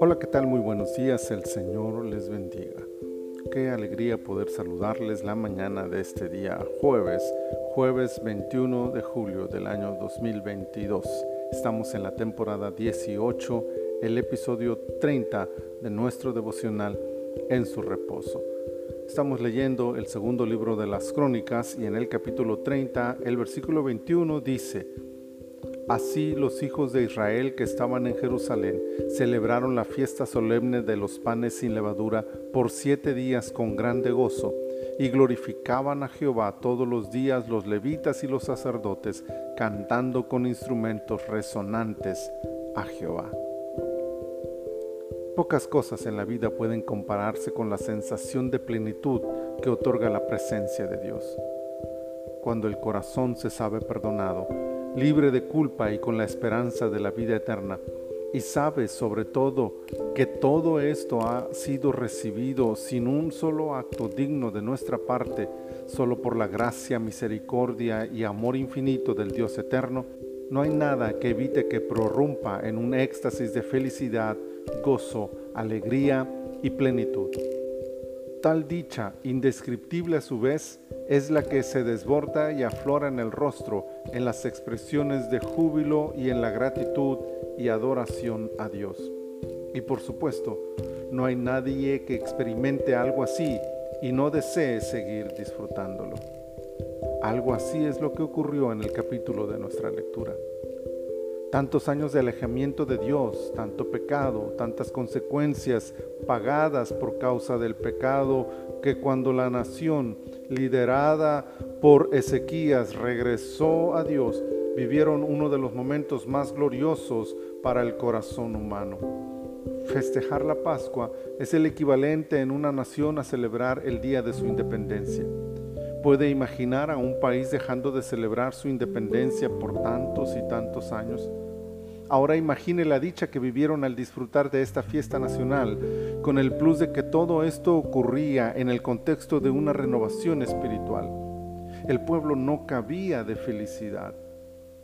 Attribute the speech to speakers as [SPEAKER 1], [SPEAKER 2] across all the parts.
[SPEAKER 1] Hola, ¿qué tal? Muy buenos días, el Señor les bendiga. Qué alegría poder saludarles la mañana de este día jueves, jueves 21 de julio del año 2022. Estamos en la temporada 18, el episodio 30 de nuestro devocional En su reposo. Estamos leyendo el segundo libro de las crónicas y en el capítulo 30, el versículo 21 dice, Así los hijos de Israel que estaban en Jerusalén celebraron la fiesta solemne de los panes sin levadura por siete días con grande gozo y glorificaban a Jehová todos los días los levitas y los sacerdotes, cantando con instrumentos resonantes a Jehová. Pocas cosas en la vida pueden compararse con la sensación de plenitud que otorga la presencia de Dios. Cuando el corazón se sabe perdonado, libre de culpa y con la esperanza de la vida eterna, y sabe sobre todo que todo esto ha sido recibido sin un solo acto digno de nuestra parte, solo por la gracia, misericordia y amor infinito del Dios eterno, no hay nada que evite que prorrumpa en un éxtasis de felicidad, gozo, alegría y plenitud. Tal dicha, indescriptible a su vez, es la que se desborda y aflora en el rostro, en las expresiones de júbilo y en la gratitud y adoración a Dios. Y por supuesto, no hay nadie que experimente algo así y no desee seguir disfrutándolo. Algo así es lo que ocurrió en el capítulo de nuestra lectura. Tantos años de alejamiento de Dios, tanto pecado, tantas consecuencias pagadas por causa del pecado, que cuando la nación liderada por Ezequías regresó a Dios, vivieron uno de los momentos más gloriosos para el corazón humano. Festejar la Pascua es el equivalente en una nación a celebrar el día de su independencia. ¿Puede imaginar a un país dejando de celebrar su independencia por tantos y tantos años? Ahora imagine la dicha que vivieron al disfrutar de esta fiesta nacional, con el plus de que todo esto ocurría en el contexto de una renovación espiritual. El pueblo no cabía de felicidad.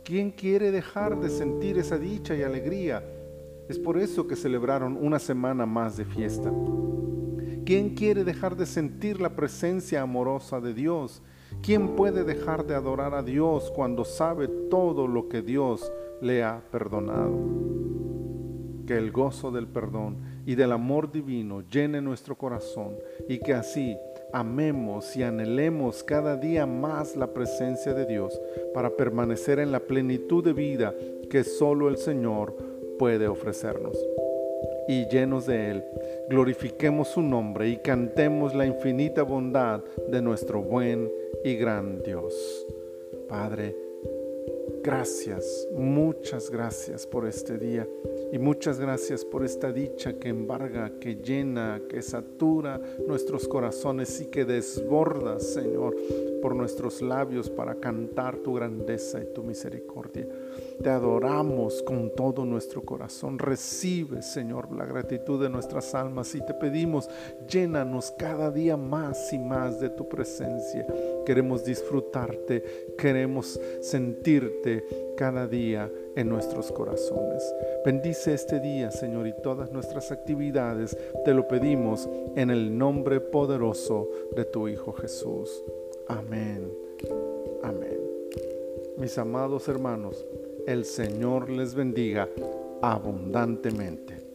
[SPEAKER 1] ¿Quién quiere dejar de sentir esa dicha y alegría? Es por eso que celebraron una semana más de fiesta. ¿Quién quiere dejar de sentir la presencia amorosa de Dios? ¿Quién puede dejar de adorar a Dios cuando sabe todo lo que Dios le ha perdonado? Que el gozo del perdón y del amor divino llene nuestro corazón y que así amemos y anhelemos cada día más la presencia de Dios para permanecer en la plenitud de vida que solo el Señor puede ofrecernos y llenos de Él, glorifiquemos su nombre y cantemos la infinita bondad de nuestro buen y gran Dios. Padre, gracias, muchas gracias por este día y muchas gracias por esta dicha que embarga, que llena, que satura nuestros corazones y que desborda, Señor, por nuestros labios para cantar tu grandeza y tu misericordia. Te adoramos con todo nuestro corazón. Recibe, Señor, la gratitud de nuestras almas y te pedimos, llénanos cada día más y más de tu presencia. Queremos disfrutarte, queremos sentirte cada día en nuestros corazones. Bendice este día, Señor, y todas nuestras actividades. Te lo pedimos en el nombre poderoso de tu Hijo Jesús. Amén. Amén. Mis amados hermanos, el Señor les bendiga abundantemente.